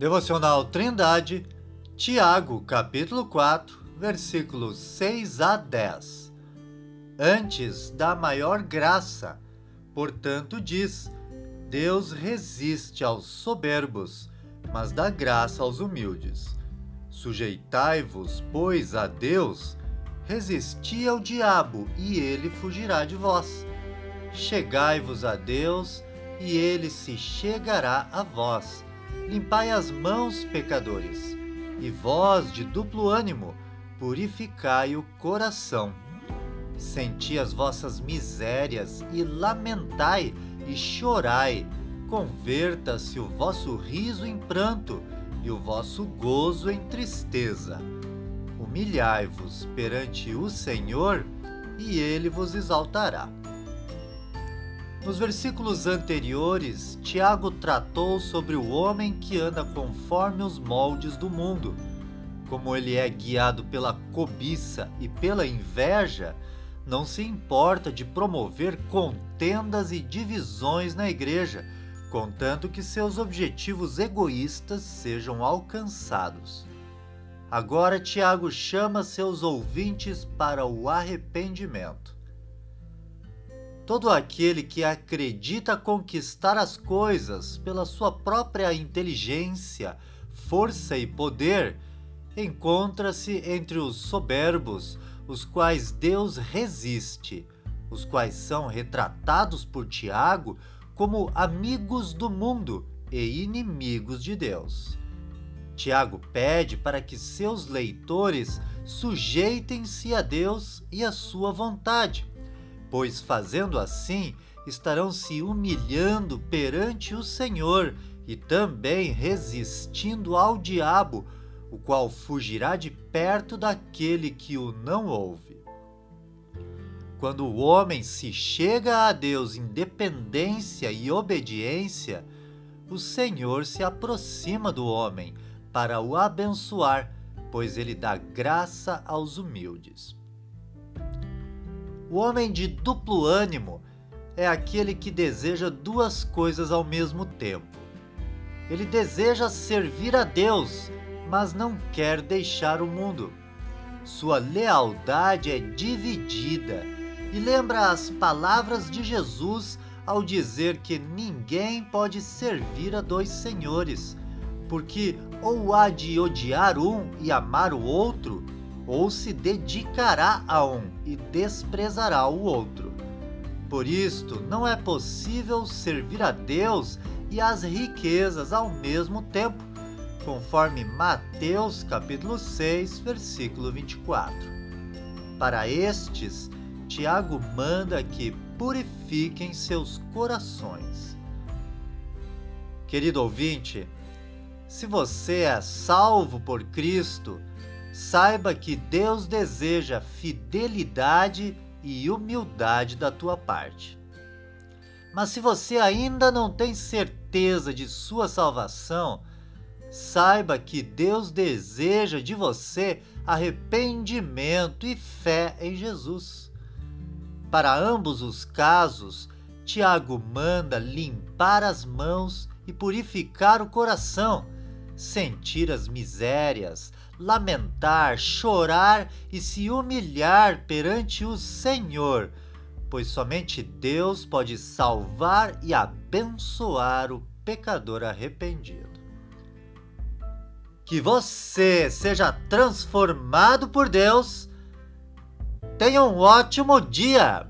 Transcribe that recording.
Devocional Trindade, Tiago, capítulo 4, versículos 6 a 10. Antes da maior graça, portanto, diz: Deus resiste aos soberbos, mas dá graça aos humildes. Sujeitai-vos, pois, a Deus, resisti ao diabo, e ele fugirá de vós. Chegai-vos a Deus, e ele se chegará a vós limpai as mãos, pecadores, e vós, de duplo ânimo, purificai o coração. Senti as vossas misérias e lamentai e chorai. Converta-se o vosso riso em pranto e o vosso gozo em tristeza. Humilhai-vos perante o Senhor e ele vos exaltará. Nos versículos anteriores, Tiago tratou sobre o homem que anda conforme os moldes do mundo. Como ele é guiado pela cobiça e pela inveja, não se importa de promover contendas e divisões na igreja, contanto que seus objetivos egoístas sejam alcançados. Agora, Tiago chama seus ouvintes para o arrependimento. Todo aquele que acredita conquistar as coisas pela sua própria inteligência, força e poder, encontra-se entre os soberbos, os quais Deus resiste, os quais são retratados por Tiago como amigos do mundo e inimigos de Deus. Tiago pede para que seus leitores sujeitem-se a Deus e à sua vontade pois fazendo assim estarão se humilhando perante o Senhor e também resistindo ao diabo, o qual fugirá de perto daquele que o não ouve. Quando o homem se chega a Deus em dependência e obediência, o Senhor se aproxima do homem para o abençoar, pois ele dá graça aos humildes. O homem de duplo ânimo é aquele que deseja duas coisas ao mesmo tempo. Ele deseja servir a Deus, mas não quer deixar o mundo. Sua lealdade é dividida e lembra as palavras de Jesus ao dizer que ninguém pode servir a dois senhores, porque ou há de odiar um e amar o outro, ou se dedicará a um e desprezará o outro. Por isto, não é possível servir a Deus e às riquezas ao mesmo tempo, conforme Mateus capítulo 6, versículo 24. Para estes, Tiago manda que purifiquem seus corações. Querido ouvinte, se você é salvo por Cristo, saiba que Deus deseja fidelidade e humildade da tua parte. Mas se você ainda não tem certeza de sua salvação, saiba que Deus deseja de você arrependimento e fé em Jesus. Para ambos os casos, Tiago manda limpar as mãos e purificar o coração sentir as misérias, lamentar, chorar e se humilhar perante o Senhor, pois somente Deus pode salvar e abençoar o pecador arrependido. Que você seja transformado por Deus. Tenha um ótimo dia!